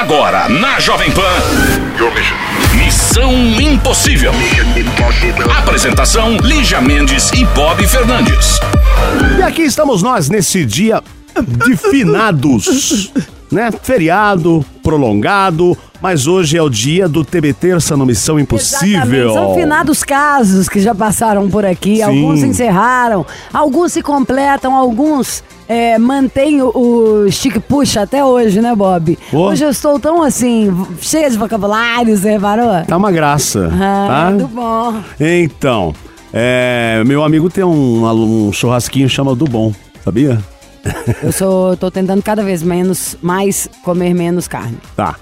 Agora, na Jovem Pan. Missão Impossível. Apresentação: Lígia Mendes e Bob Fernandes. E aqui estamos nós nesse dia de finados, né? Feriado prolongado, mas hoje é o dia do TB Terça no Missão Impossível. Exatamente. São finados casos que já passaram por aqui. Sim. Alguns encerraram, alguns se completam, alguns é, mantêm o, o stick puxa até hoje, né, Bob? Pô. Hoje eu estou tão assim, cheia de vocabulário, você reparou? Tá uma graça, Ah, tá? muito bom. Então, é, meu amigo tem um, um churrasquinho chama do bom, sabia? Eu sou, tô tentando cada vez menos, mais comer menos carne. Tá.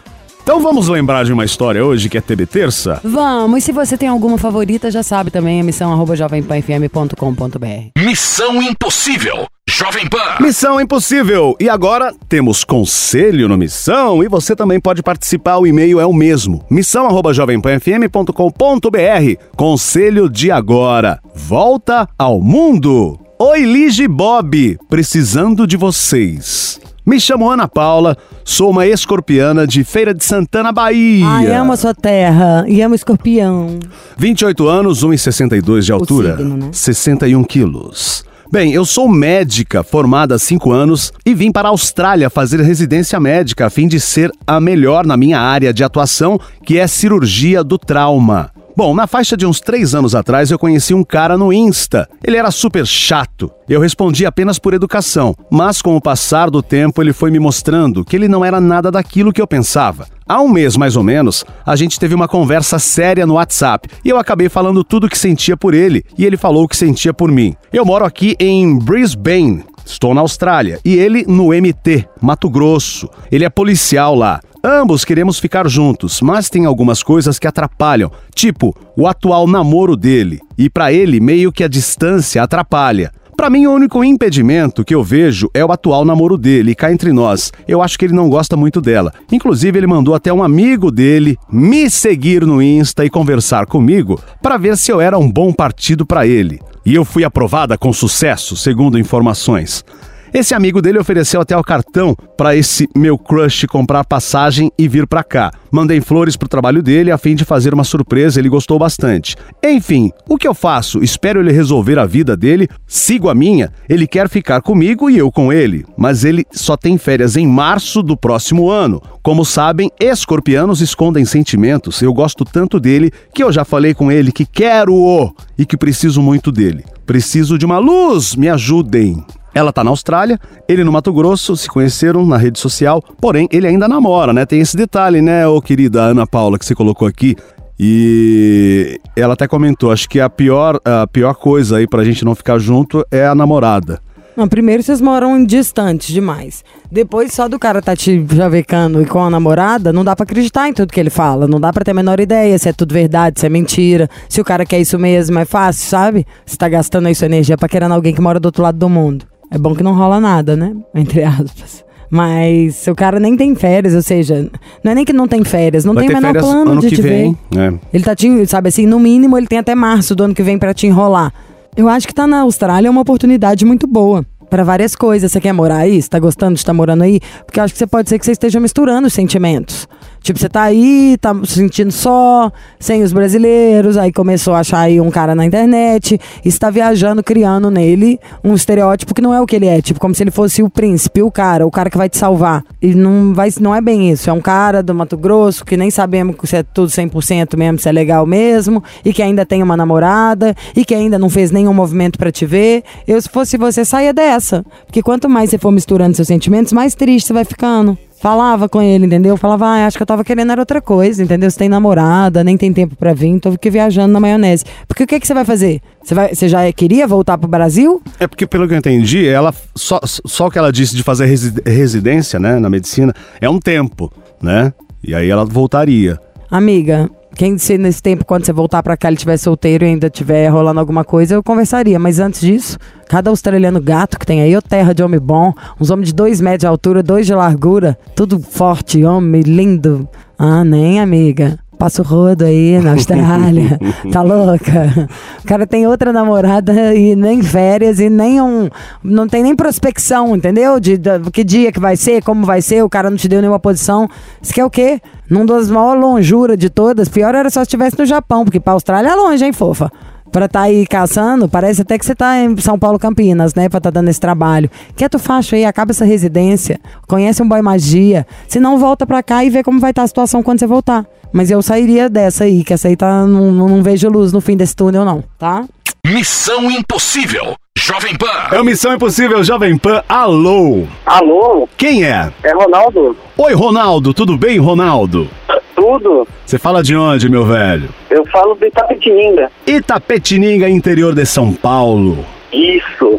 Então vamos lembrar de uma história hoje que é TB Terça? Vamos, e se você tem alguma favorita, já sabe também, a missão arroba jovempanfm.com.br. Missão Impossível. Jovem Pan. Missão Impossível. E agora temos conselho no Missão e você também pode participar. O e-mail é o mesmo: missão@jovempanfm.com.br. Conselho de agora. Volta ao mundo. Oi, Lige Bob, precisando de vocês. Me chamo Ana Paula, sou uma escorpiana de Feira de Santana, Bahia. Ai, amo a sua terra e amo escorpião. 28 anos, 1,62 de altura, signo, né? 61 quilos. Bem, eu sou médica, formada há 5 anos e vim para a Austrália fazer residência médica a fim de ser a melhor na minha área de atuação, que é cirurgia do trauma. Bom, na faixa de uns três anos atrás eu conheci um cara no Insta. Ele era super chato. Eu respondi apenas por educação, mas com o passar do tempo ele foi me mostrando que ele não era nada daquilo que eu pensava. Há um mês mais ou menos, a gente teve uma conversa séria no WhatsApp e eu acabei falando tudo o que sentia por ele e ele falou o que sentia por mim. Eu moro aqui em Brisbane, estou na Austrália, e ele no MT, Mato Grosso. Ele é policial lá. Ambos queremos ficar juntos, mas tem algumas coisas que atrapalham, tipo o atual namoro dele. E pra ele, meio que a distância atrapalha. Pra mim, o único impedimento que eu vejo é o atual namoro dele, cá entre nós. Eu acho que ele não gosta muito dela. Inclusive, ele mandou até um amigo dele me seguir no Insta e conversar comigo para ver se eu era um bom partido pra ele. E eu fui aprovada com sucesso, segundo informações. Esse amigo dele ofereceu até o cartão para esse meu crush comprar passagem e vir para cá. Mandei flores pro trabalho dele a fim de fazer uma surpresa, ele gostou bastante. Enfim, o que eu faço? Espero ele resolver a vida dele, sigo a minha. Ele quer ficar comigo e eu com ele, mas ele só tem férias em março do próximo ano. Como sabem, escorpianos escondem sentimentos. Eu gosto tanto dele que eu já falei com ele que quero-o e que preciso muito dele. Preciso de uma luz, me ajudem. Ela tá na Austrália, ele no Mato Grosso, se conheceram na rede social, porém ele ainda namora, né? Tem esse detalhe, né, ô querida Ana Paula, que você colocou aqui. E ela até comentou, acho que a pior, a pior coisa aí pra gente não ficar junto é a namorada. Não, primeiro vocês moram distantes demais. Depois, só do cara tá te javecando e com a namorada, não dá pra acreditar em tudo que ele fala. Não dá pra ter a menor ideia se é tudo verdade, se é mentira. Se o cara quer isso mesmo, é fácil, sabe? Você tá gastando aí sua energia pra querer alguém que mora do outro lado do mundo. É bom que não rola nada, né? Entre aspas. Mas o cara nem tem férias, ou seja, não é nem que não tem férias, não Vai tem o menor plano ano de que te vem. ver. É. Ele tá te, sabe assim, no mínimo ele tem até março do ano que vem pra te enrolar. Eu acho que tá na Austrália é uma oportunidade muito boa. Pra várias coisas. Você quer morar aí? Você tá gostando de estar morando aí? Porque eu acho que você pode ser que você esteja misturando os sentimentos. Tipo, você tá aí, tá se sentindo só, sem os brasileiros, aí começou a achar aí um cara na internet, está viajando, criando nele um estereótipo que não é o que ele é. Tipo, como se ele fosse o príncipe, o cara, o cara que vai te salvar. E não, vai, não é bem isso. É um cara do Mato Grosso que nem sabemos se é tudo 100% mesmo, se é legal mesmo, e que ainda tem uma namorada, e que ainda não fez nenhum movimento pra te ver. Eu, se fosse você, saia dessa. Porque quanto mais você for misturando seus sentimentos, mais triste você vai ficando. Falava com ele, entendeu? Falava, ah, acho que eu tava querendo era outra coisa, entendeu? Você tem namorada, nem tem tempo pra vir, tô aqui viajando na maionese. Porque o que, que você vai fazer? Você, vai, você já queria voltar pro Brasil? É porque, pelo que eu entendi, ela só, só o que ela disse de fazer resi- residência, né, na medicina, é um tempo, né? E aí ela voltaria. Amiga, quem se nesse tempo, quando você voltar pra cá, ele estiver solteiro e ainda tiver rolando alguma coisa, eu conversaria. Mas antes disso, cada australiano gato que tem aí, ô terra de homem bom, uns homens de dois metros de altura, dois de largura, tudo forte, homem lindo. Ah, nem, amiga. Passa o rodo aí na Austrália. tá louca? O cara tem outra namorada e nem férias e nem um. Não tem nem prospecção, entendeu? De, de que dia que vai ser, como vai ser, o cara não te deu nenhuma posição. Isso quer o quê? Num das maiores lonjuras de todas. Pior era só se estivesse no Japão, porque pra Austrália é longe, hein, fofa? Pra tá aí caçando, parece até que você tá em São Paulo, Campinas, né? Pra tá dando esse trabalho. Quieto facho aí, acaba essa residência, conhece um boy magia. Se não, volta pra cá e vê como vai estar tá a situação quando você voltar. Mas eu sairia dessa aí, que essa aí tá. Não, não vejo luz no fim desse túnel, não, tá? Missão Impossível. Jovem Pan. É o Missão Impossível Jovem Pan. Alô. Alô, Quem é? é Ronaldo? Oi, Ronaldo. Tudo bem, Ronaldo? Tudo? Você fala de onde, meu velho? Eu falo do Itapetininga. Itapetininga, interior de São Paulo. Isso.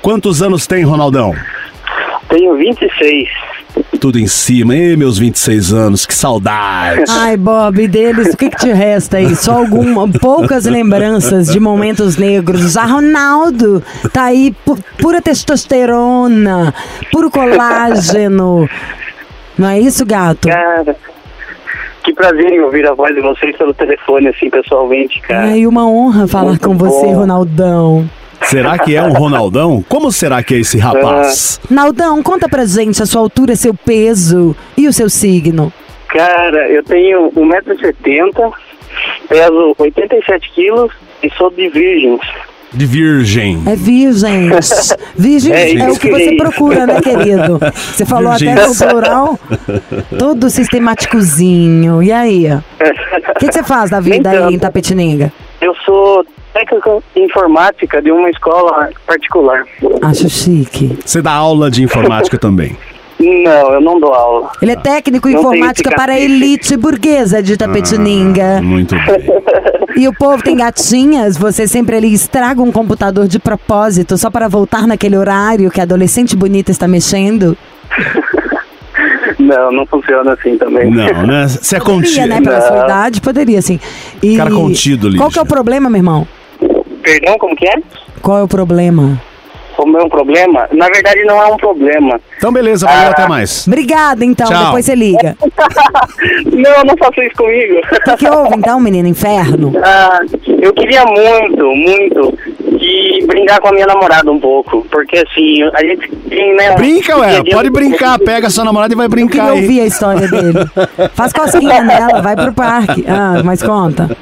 Quantos anos tem, Ronaldão? Tenho 26. Tudo em cima, hein, meus 26 anos, que saudade. Ai, Bob, deles, o que, que te resta aí? Só alguma, poucas lembranças de momentos negros. A Ronaldo tá aí, pu- pura testosterona, puro colágeno. Não é isso, gato? Cara, que prazer em ouvir a voz de vocês pelo telefone, assim, pessoalmente, cara. Ai, uma honra falar Muito com você, bom. Ronaldão. Será que é um Ronaldão? Como será que é esse rapaz? Naldão, conta pra gente a sua altura, seu peso e o seu signo. Cara, eu tenho 1,70m, peso 87 quilos e sou de virgens. De virgem. É virgens. Virgens É é, o que você procura, né, querido? Você falou até no Virgens. plural. Todo sistemáticozinho. E aí? O que, que você faz da vida Nem aí em. Tapetininga? Eu sou técnico em informática de uma escola particular. Acho chique. Você dá aula de informática também. Não, eu não dou aula. Ele é técnico em Não informática para a elite burguesa de Tapetininga. Muito bem. E o povo tem gatinhas, você sempre ali estraga um computador de propósito só para voltar naquele horário que a adolescente bonita está mexendo. Não, não funciona assim também. Não, né? Você é Poderia, contido. né? Pela Não. sua idade, poderia, sim. E Cara contido, Lígia. Qual que é o problema, meu irmão? Perdão, como que é? Qual é o problema? O meu problema? Na verdade, não é um problema. Então, beleza, valeu, Ah. até mais. Obrigada, então. Tchau. Depois você liga. não, não faça isso comigo. O que, que houve, então, menino? Inferno? Ah, eu queria muito, muito de brincar com a minha namorada um pouco. Porque assim, a gente tem, né? Brinca, ué. a Pode brincar. Pega sua namorada e vai Eu queria brincar aí. ouvir a história dele. Faz cosquinha nela, vai pro parque. Ah, mas conta.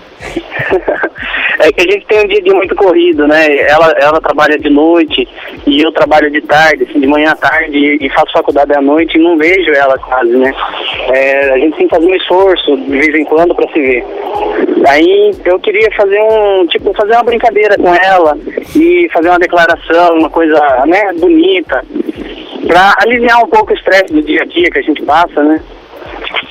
É que a gente tem um dia dia muito corrido, né? Ela, ela trabalha de noite e eu trabalho de tarde, assim, de manhã à tarde e, e faço faculdade à noite e não vejo ela quase, né? É, a gente tem que fazer um esforço de vez em quando para se ver. Aí eu queria fazer um, tipo, fazer uma brincadeira com ela e fazer uma declaração, uma coisa, né, bonita, pra aliviar um pouco o estresse do dia a dia que a gente passa, né?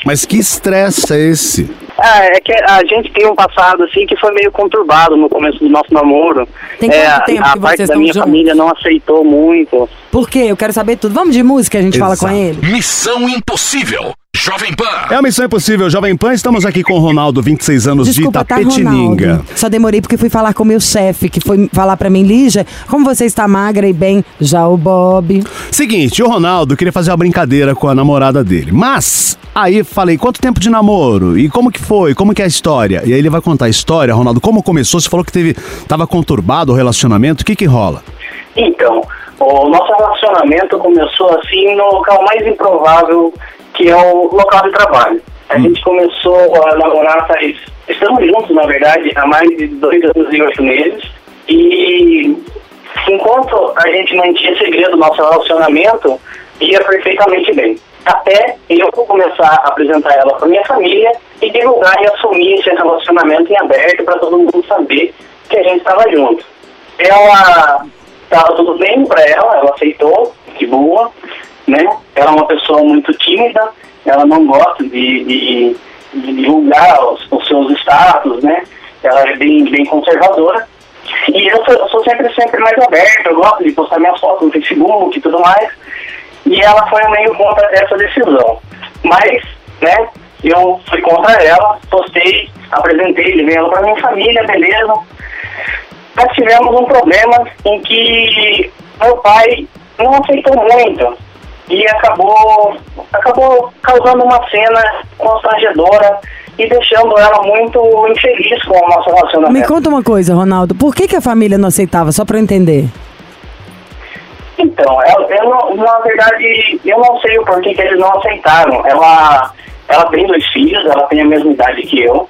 Mas que estresse é esse? Ah, é que a gente tem um passado assim que foi meio conturbado no começo do nosso namoro. Tem é, a- tempo a que parte da minha juntos? família não aceitou muito. Por quê? Eu quero saber tudo. Vamos de música, a gente fala com Exato. ele. Missão Impossível. Jovem Pan. É a Missão Impossível Jovem Pan. Estamos aqui com o Ronaldo, 26 anos Desculpa, de tá, Itapetininga. Ronaldo? Só demorei porque fui falar com o meu chefe, que foi falar pra mim, Lígia, como você está magra e bem, já o Bob. Seguinte, o Ronaldo queria fazer uma brincadeira com a namorada dele. Mas, aí falei, quanto tempo de namoro? E como que foi? Como que é a história? E aí ele vai contar a história, Ronaldo, como começou? Você falou que teve, tava conturbado o relacionamento. O que que rola? Então, o nosso relacionamento começou assim no local mais improvável, que é o local de trabalho. A gente começou a namorar faz. Estamos juntos, na verdade, há mais de dois anos e oito meses. E enquanto a gente mantinha segredo nosso relacionamento, ia perfeitamente bem. Até eu começar a apresentar ela para minha família e divulgar e assumir esse relacionamento em aberto para todo mundo saber que a gente estava junto. Ela estava tudo bem para ela, ela aceitou, de boa, né? Ela é uma pessoa muito tímida, ela não gosta de, de, de divulgar os, os seus status, né? Ela é bem, bem conservadora. E eu sou, eu sou sempre, sempre mais aberto, eu gosto de postar minhas fotos no Facebook e tudo mais. E ela foi meio contra essa decisão. Mas, né, eu fui contra ela, postei, apresentei, levei ela para minha família, beleza. Mas tivemos um problema em que meu pai não aceitou muito e acabou, acabou causando uma cena constrangedora e deixando ela muito infeliz com o nosso relacionamento. Me conta uma coisa, Ronaldo. Por que, que a família não aceitava? Só eu entender. Então, eu, eu não- na verdade, eu não sei o porquê que eles não aceitaram. Ela, ela tem dois filhos, ela tem a mesma idade que eu.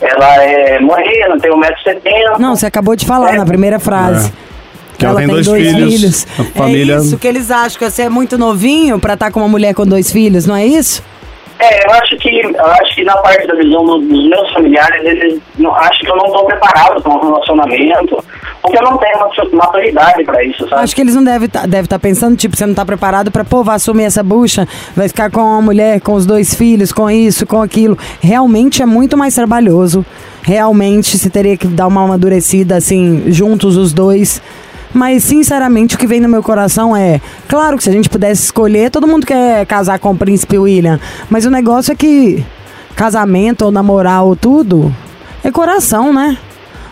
Ela é morena, tem 1,70m. Não, você acabou de falar É. na primeira frase. Que ela tem dois filhos, a família- É isso que eles acham, que você é muito novinho pra estar com uma mulher com dois filhos, não é isso? É, eu acho que eu acho que na parte da visão do- dos meus familiares, eles não, acham que eu não estou preparado para um relacionamento, porque eu não tenho matu- maturidade para isso, sabe? Acho que eles não devem estar deve tá pensando, tipo, você não tá preparado pra, pô, vai assumir essa bucha, vai ficar com uma mulher, com os dois filhos, com isso, com aquilo. Realmente é muito mais trabalhoso. Realmente se teria que dar uma amadurecida, assim, juntos os dois. Mas, sinceramente, o que vem no meu coração é... Claro que se a gente pudesse escolher, todo mundo quer casar com o príncipe William. Mas o negócio é que casamento ou namorar ou tudo é coração, né?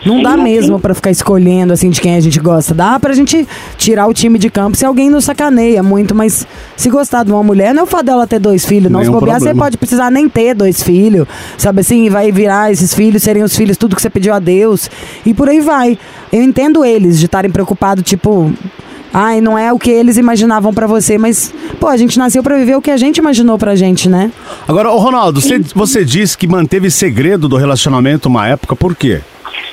Não dá mesmo pra ficar escolhendo assim de quem a gente gosta. Dá pra gente tirar o time de campo se alguém nos sacaneia muito, mas se gostar de uma mulher, não é o fato dela ter dois filhos, não. Se bobear, você pode precisar nem ter dois filhos, sabe assim? Vai virar esses filhos, serem os filhos, tudo que você pediu a Deus. E por aí vai. Eu entendo eles de estarem preocupados, tipo. Ai, não é o que eles imaginavam pra você, mas, pô, a gente nasceu pra viver o que a gente imaginou pra gente, né? Agora, ô Ronaldo, você, você disse que manteve segredo do relacionamento uma época, por quê?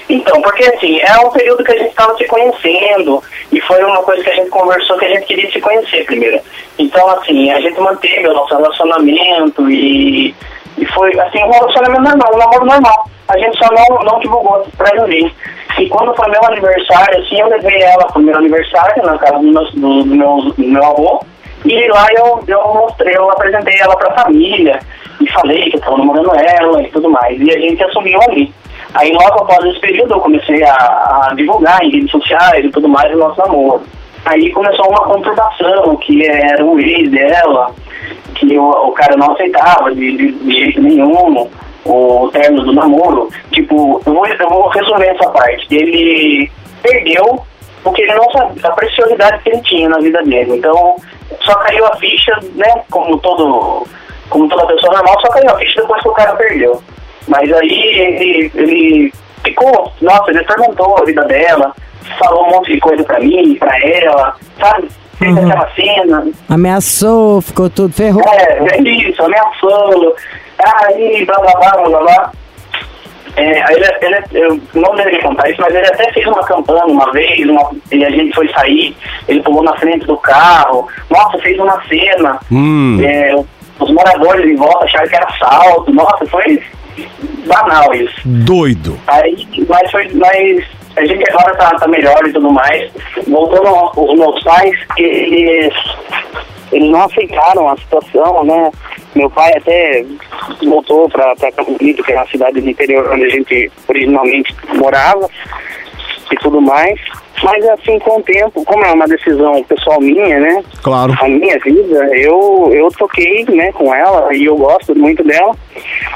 Então, porque assim, é um período que a gente estava se conhecendo e foi uma coisa que a gente conversou que a gente queria se conhecer primeiro. Então, assim, a gente manteve o nosso relacionamento e, e foi assim, um relacionamento normal, um namoro normal. A gente só não, não divulgou pra ninguém. E quando foi meu aniversário, assim, eu levei ela pro meu aniversário na casa do meu, do, meu, do meu avô. E lá eu, eu mostrei, eu apresentei ela pra família e falei que eu tava namorando ela e tudo mais. E a gente assumiu ali. Aí logo após esse período eu comecei a, a divulgar em redes sociais e tudo mais o nosso namoro. Aí começou uma conturbação, que era o ex dela, que o, o cara não aceitava de, de, de jeito nenhum o término do namoro. Tipo, eu vou, eu vou resumir essa parte. Ele perdeu porque ele não sabia a preciosidade que ele tinha na vida dele. Então, só caiu a ficha, né, como todo como toda pessoa normal, só caiu a ficha depois que o cara perdeu. Mas aí ele, ele ficou, nossa, ele perguntou a vida dela, falou um monte de coisa pra mim, pra ela, sabe? Fez Uhum. aquela cena, Ameaçou, ficou tudo ferrou. é, é isso, ameaçou, aí, blá blá blá blá blá. blá. É, aí ele, ele, eu não deveria contar isso, mas ele até fez uma campanha uma vez, uma, e a gente foi sair, ele pulou na frente do carro, nossa, fez uma cena, Hum. é, os moradores em volta acharam que era assalto, nossa, foi banal isso. Doido. Aí, mas foi, mas a gente agora tá, tá melhor e tudo mais. Voltando aos aos meus pais, eles, eles não aceitaram a situação, né? Meu pai até voltou pra Campo Bonito, que é a cidade do interior onde a gente originalmente morava e tudo mais. Mas assim, com o tempo, como é uma decisão pessoal minha, né? Claro. a minha vida, eu, eu toquei né, com ela e eu gosto muito dela.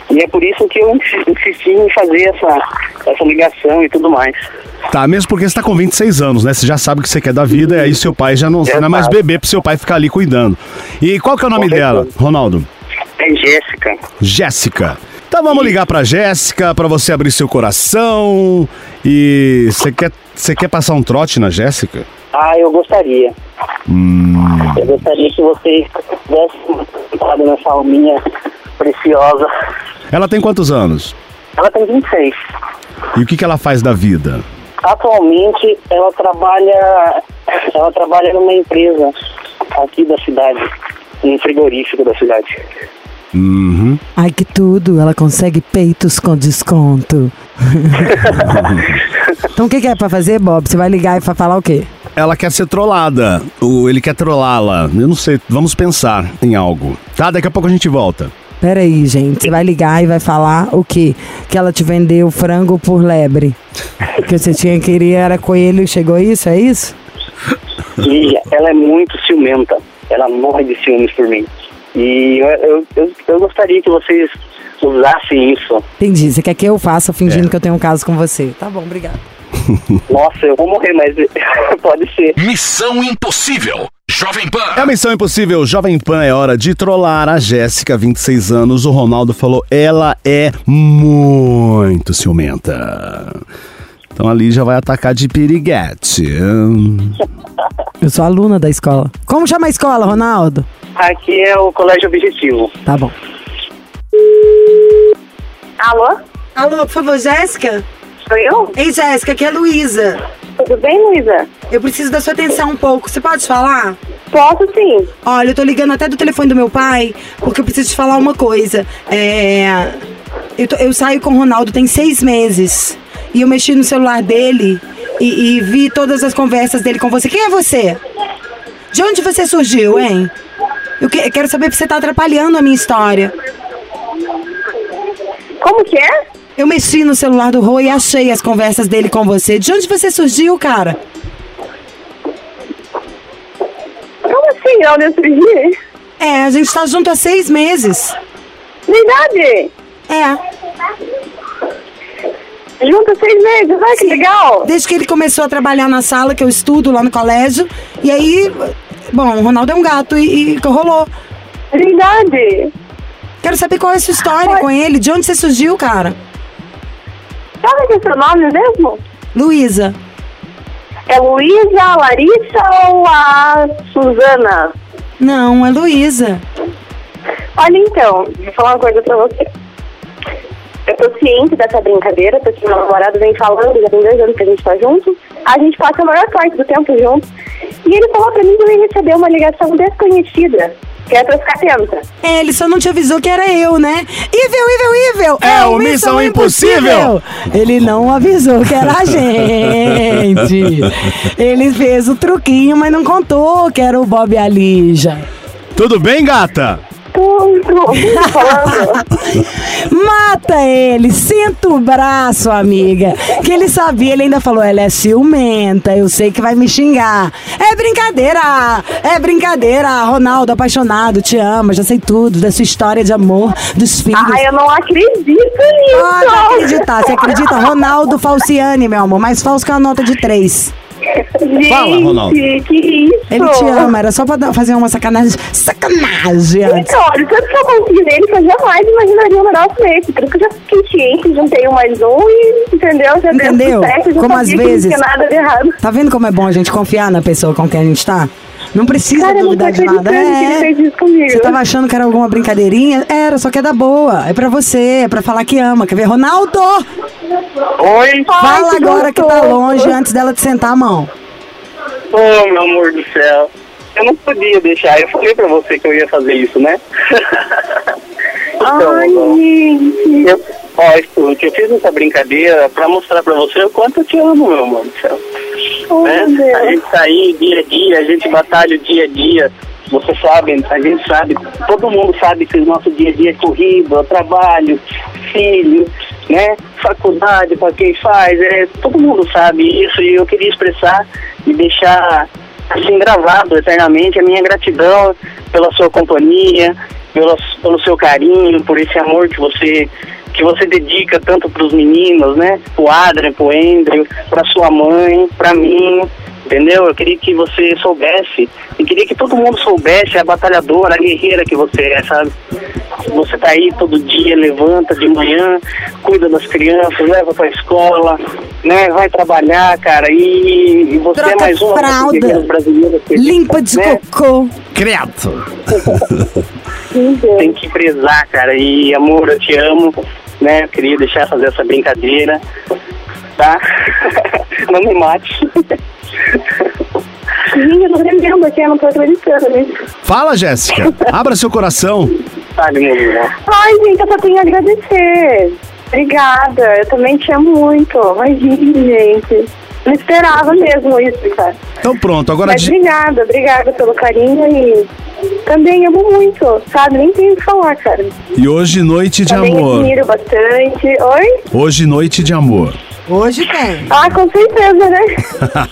E é por isso que eu insi- insisti em fazer essa, essa ligação e tudo mais. Tá, mesmo porque você tá com 26 anos, né? Você já sabe o que você quer da vida, e aí seu pai já não, você não é mais bebê pro seu pai ficar ali cuidando. E qual que é o nome dela. Ronaldo? É Jéssica. Jéssica. Então vamos ligar pra Jéssica pra você abrir seu coração. E você quer, você quer passar um trote na Jéssica? Ah, eu gostaria. Hum, Eu gostaria que vocês dessem uma nessa alminha preciosa. ela tem quantos anos? Ela tem 26. E o que, que ela faz da vida? Atualmente ela trabalha ela trabalha numa empresa aqui da cidade, um frigorífico da cidade. Uhum. Ai, que tudo, ela consegue peitos com desconto. então o que, que é pra fazer, Bob? Você vai ligar e vai falar o quê? Ela quer ser trollada. O, ele quer trollá-la. Eu não sei. Vamos pensar em algo. Tá? Daqui a pouco a gente volta. Pera aí, gente. Você vai ligar e vai falar o quê? Que ela te vendeu frango por lebre. Que você tinha queria era coelho e chegou isso, é isso? E ela é muito ciumenta. Ela morre de ciúmes por mim. E eu, eu, eu, gostaria que vocês usassem isso. Entendi. Você quer que eu faça fingindo É. que eu tenho um caso com você? Tá bom, obrigado. Nossa, eu vou morrer, mas pode ser. Missão Impossível. Jovem Pan. É a Missão Impossível Jovem Pan, é hora de trollar a Jéssica, 26 anos. O Ronaldo falou, ela é muito ciumenta. Então ali já vai atacar de piriguete. Eu sou aluna da escola. Como chama a escola, Ronaldo? Aqui é o Colégio Objetivo. Tá bom. Alô? Alô, por favor, Jéssica? Sou eu? Ei, Jéssica, aqui é a Luísa. Tudo bem, Luísa? Eu preciso da sua atenção um pouco. Você pode falar? Posso sim. Olha, eu tô ligando até do telefone do meu pai, porque eu preciso te falar uma coisa. É. Eu, tô- eu saio com o Ronaldo tem seis meses. E eu mexi no celular dele e, e vi todas as conversas dele com você. Quem é você? De onde você surgiu, hein? Eu que- quero saber se você tá atrapalhando a minha história. Como que é? Eu mexi no celular do Rô e achei as conversas dele com você. De onde você surgiu, cara? Como assim? Onde eu surgi? É, a gente tá junto há seis meses. Verdade? É. Junto seis meses. Ai, que legal. Desde que ele começou a trabalhar na sala que eu estudo lá no colégio. E aí, bom, o Ronaldo é um gato e, e rolou. Verdade. Quero saber qual é a sua história com ele. De onde você surgiu, cara? Sabe que é seu nome mesmo? Luísa. É Luísa, a Larissa ou a Suzana? Não, é Luísa. Olha então, vou falar uma coisa pra você. Eu tô ciente dessa brincadeira, porque meu namorado vem falando, já tem dois anos que a gente tá junto. A gente passa a maior parte do tempo juntos. E ele falou pra mim que ele recebeu uma ligação desconhecida, que é pra ficar atenta. É, ele só não te avisou que era eu, né? Ivel, Ivel, Ivel! É o Missão Impossível! Ele não avisou que era a gente. Ele fez o truquinho, mas não contou que era o Bob e a Lígia. Tudo bem, gata? Falando? Mata ele, senta o braço, amiga. Que ele sabia, ele ainda falou, ela é ciumenta, eu sei que vai me xingar. É brincadeira, é brincadeira. Ronaldo, apaixonado, te ama, já sei tudo da sua história de amor, dos filhos. Ai, eu não acredito nisso. Pode acreditar, você acredita? Ronaldo Falciane, meu amor, mais falso que uma nota de três. Gente, Fala, Ronaldo. que isso? Ele te ama, era só pra dar- fazer uma sacanagem. Sacanagem antes. Então, olha, tanto que eu confio nele que eu jamais imaginaria um negócio desse. Por isso que eu já fiquei ciente, juntei um mais um e, entendeu? Já deu Entendeu? tudo certo, eu já Como sabia às que não vezes- tinha nada de errado. Tá vendo como é bom a gente confiar na pessoa com quem a gente tá? Não precisa Cara, duvidar de nada. acreditando que ele É. fez isso comigo. Você tava achando que era alguma brincadeirinha? Era, só que é da boa. É pra você, é pra falar que ama. Quer ver? Ronaldo! Oi? Fala que agora que tá longe antes dela te sentar a mão. Oh, meu amor do céu. Eu não podia deixar. Eu falei pra você que eu ia fazer isso, né? então, Ai, ó, gente. eu, ó, escute, eu fiz essa brincadeira pra mostrar pra você o quanto eu te amo, meu amor do céu. Oh, né? A gente tá aí dia a dia, a gente batalha o dia a dia. Você sabe, a gente sabe, todo mundo sabe que o nosso dia a dia é corrido, é trabalho, filho, né? Faculdade para quem faz, é, todo mundo sabe isso e eu queria expressar e deixar assim gravado eternamente a minha gratidão pela sua companhia, pelo, pelo seu carinho, por esse amor que você que você dedica tanto para os meninos, né? Pro Adrian, pro Andrew, para sua mãe, para mim, entendeu? Eu queria que você soubesse, e queria que todo mundo soubesse a batalhadora, a guerreira que você é, sabe? Você tá aí todo dia, levanta de manhã, cuida das crianças, leva pra escola, né? Vai trabalhar, cara, e, e você Troca é mais uma fralda. brasileiras que- Limpa de né? cocô. Credo. tem que prezar, cara. E amor, eu te amo, né? Eu queria deixar fazer essa brincadeira, tá? Não me mate. Gente, eu tô tremendo aqui, eu não tô acreditando nisso. Fala, Jéssica. Abra seu coração. Sabe, meu irmão? Ai, gente, eu só tenho a agradecer. Obrigada, eu também te amo muito. Imagine, gente. Não esperava mesmo isso, cara. Então pronto, agora Mas de- obrigada, obrigada pelo carinho e também amo muito, sabe? Nem tenho o que falar, cara. e hoje noite de também amor. admiro bastante. Oi? Hoje noite de amor. Hoje tem. Ah, com certeza, né?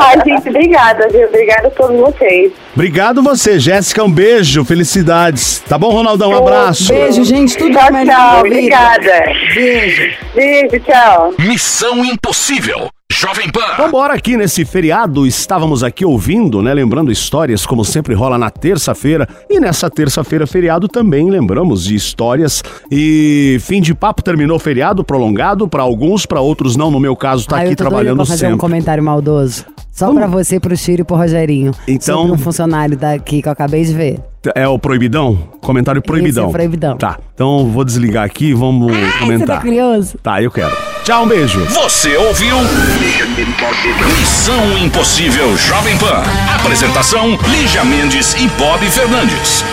Ai, gente, obrigada, viu? Obrigada a todos vocês. Obrigado você, Jéssica. Um beijo, felicidades. Tá bom, Ronaldão? Um abraço. Beijo, gente. Tudo Tchau, tchau. Obrigada. Beijo. Beijo, tchau. Missão Impossível. Jovem Pan. Vambora aqui nesse feriado, estávamos aqui ouvindo, né? Lembrando histórias, como sempre rola na terça-feira. E nessa terça-feira, feriado, também lembramos de histórias. E fim de papo, terminou o feriado, prolongado para alguns, para outros não. No meu caso, tá Ah, aqui eu tô doida trabalhando pra fazer sempre. um comentário maldoso. Só pra você, pro Chiro e pro Rogerinho. Então- Sobre um funcionário daqui que eu acabei de ver. É o proibidão? Comentário proibidão. Esse é proibidão. Tá, então vou desligar aqui e vamos Ai, você tá comentar. curioso? Tá, eu quero. Tchau, um beijo. Você ouviu? Missão Impossível Jovem Pan. Apresentação: Lígia Mendes e Bob Fernandes.